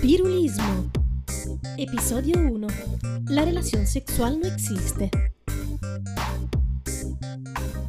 Pirulismo. Episodio 1. La relación sexual no existe.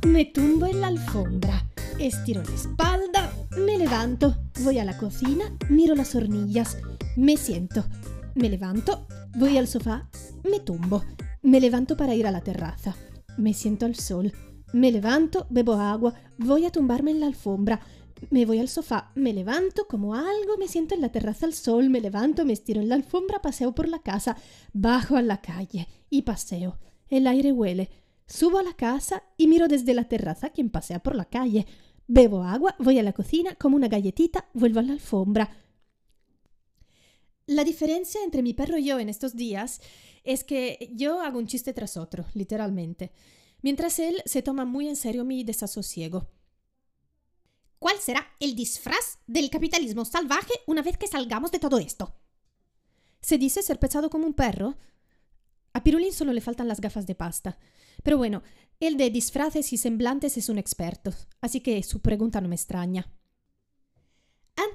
Me tumbo en la alfombra, estiro la espalda, me levanto, voy a la cocina, miro las hornillas, me siento, me levanto, voy al sofá, me tumbo, me levanto para ir a la terraza, me siento al sol, me levanto, bebo agua, voy a tumbarme en la alfombra, me voy al sofá, me levanto, como algo, me siento en la terraza al sol, me levanto, me estiro en la alfombra, paseo por la casa, bajo a la calle y paseo. El aire huele. Subo a la casa y miro desde la terraza quien pasea por la calle. Bebo agua, voy a la cocina, como una galletita, vuelvo a la alfombra. La diferencia entre mi perro y yo en estos días es que yo hago un chiste tras otro, literalmente, mientras él se toma muy en serio mi desasosiego. ¿Cuál será el disfraz del capitalismo salvaje una vez que salgamos de todo esto? ¿Se dice ser pesado como un perro? A Pirulín solo le faltan las gafas de pasta. Pero bueno, el de disfraces y semblantes es un experto, así que su pregunta no me extraña.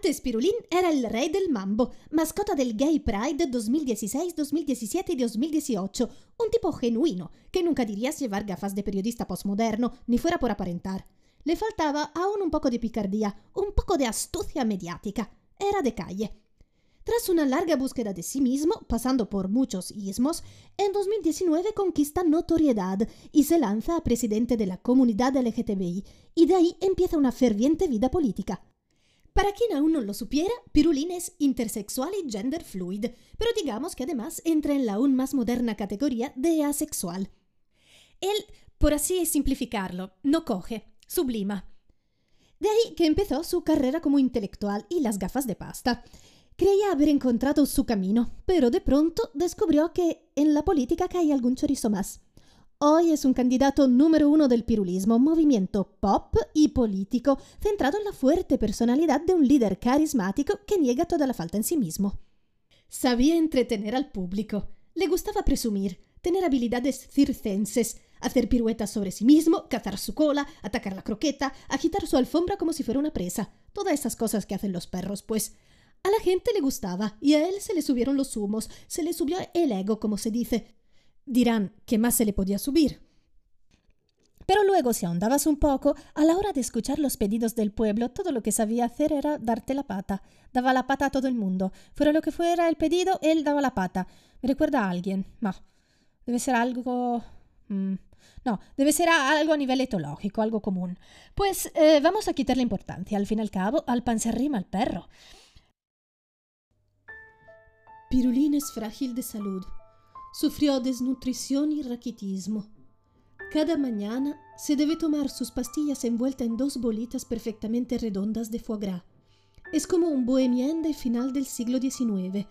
Pirulín era el rey del mambo, mascota del Gay Pride 2016, 2017 y 2018, un tipo genuino, que nunca dirías llevar gafas de periodista postmoderno, ni fuera por aparentar. Le faltaba aún un poco de picardía, un poco de astucia mediática. Era de calle. Tras una larga búsqueda de sí mismo, pasando por muchos ismos, en 2019 conquista notoriedad y se lanza a presidente de la comunidad LGTBI, y de ahí empieza una ferviente vida política. Para quien aún no lo supiera, Pirulín es intersexual y gender fluid, pero digamos que además entra en la aún más moderna categoría de asexual. Él, por así simplificarlo, no coge, sublima. De ahí que empezó su carrera como intelectual y las gafas de pasta. Creía haber encontrado su camino, pero de pronto descubrió que en la política cae algún chorizo más. Hoy es un candidato número uno del pirulismo, movimiento pop y político, centrado en la fuerte personalidad de un líder carismático que niega toda la falta en sí mismo. Sabía entretener al público, le gustaba presumir, tener habilidades circenses, hacer piruetas sobre sí mismo, cazar su cola, atacar la croqueta, agitar su alfombra como si fuera una presa, todas esas cosas que hacen los perros, pues. A la gente le gustaba y a él se le subieron los humos, se le subió el ego, como se dice. Dirán, ¿qué más se le podía subir? Pero luego, si ahondabas un poco, a la hora de escuchar los pedidos del pueblo, todo lo que sabía hacer era darte la pata. Daba la pata a todo el mundo. Fuera lo que fuera el pedido, él daba la pata. Me recuerda a alguien. No. Debe ser algo. Mm, no, debe ser algo a nivel etológico, algo común. Pues eh, vamos a quitar la importancia. Al fin y al cabo, al pan se arrima al perro. Pirulín es frágil de salud. Sufrió desnutrición y raquitismo. Cada mañana se debe tomar sus pastillas envueltas en dos bolitas perfectamente redondas de foie gras. Es como un bohemien del final del siglo XIX.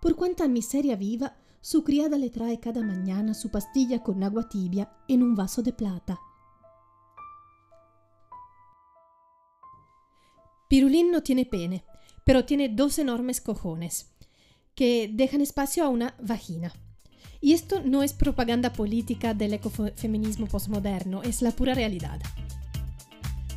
Por cuanta miseria viva, su criada le trae cada mañana su pastilla con agua tibia en un vaso de plata. Pirulín no tiene pene, pero tiene dos enormes cojones que dejan espacio a una vagina. Y esto no es propaganda política del ecofeminismo postmoderno, es la pura realidad.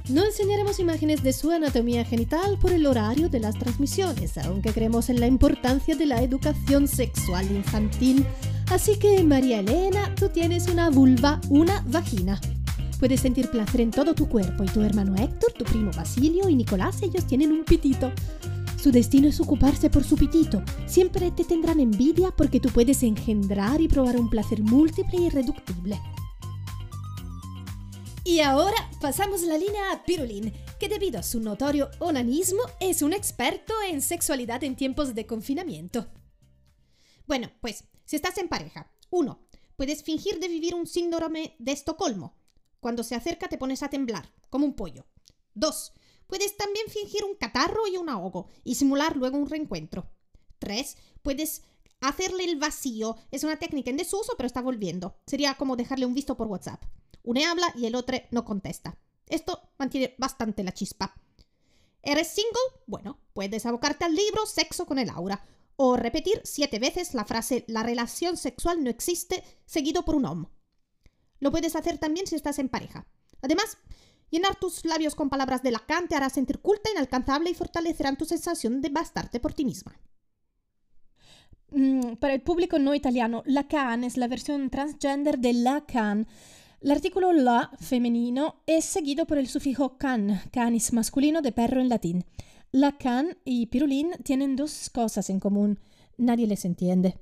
No enseñaremos imágenes de su anatomía genital por el horario de las transmisiones, aunque creemos en la importancia de la educación sexual infantil. Así que, María Elena, tú tienes una vulva, una vagina. Puedes sentir placer en todo tu cuerpo y tu hermano Héctor, tu primo Basilio y Nicolás, ellos tienen un pitito. Su destino es ocuparse por su pitito. Siempre te tendrán envidia porque tú puedes engendrar y probar un placer múltiple y irreductible. Y ahora pasamos la línea a Pirulín, que debido a su notorio onanismo es un experto en sexualidad en tiempos de confinamiento. Bueno, pues, si estás en pareja, uno, puedes fingir de vivir un síndrome de Estocolmo. Cuando se acerca te pones a temblar, como un pollo. Dos, puedes también fingir un catarro y un ahogo y simular luego un reencuentro. Tres, puedes hacerle el vacío. Es una técnica en desuso, pero está volviendo. Sería como dejarle un visto por WhatsApp. Uno habla y el otro no contesta. Esto mantiene bastante la chispa. ¿Eres single? Bueno, puedes abocarte al libro Sexo con el aura o repetir siete veces la frase La relación sexual no existe seguido por un om. Lo puedes hacer también si estás en pareja. Además, Llenar tus labios con palabras de Lacan te hará sentir culta, inalcanzable y fortalecerán tu sensación de bastarte por ti misma. Mm, para el público no italiano, Lacan es la versión transgender de Lacan. El artículo la, femenino, es seguido por el sufijo can, canis masculino de perro en latín. Lacan y pirulín tienen dos cosas en común. Nadie les entiende.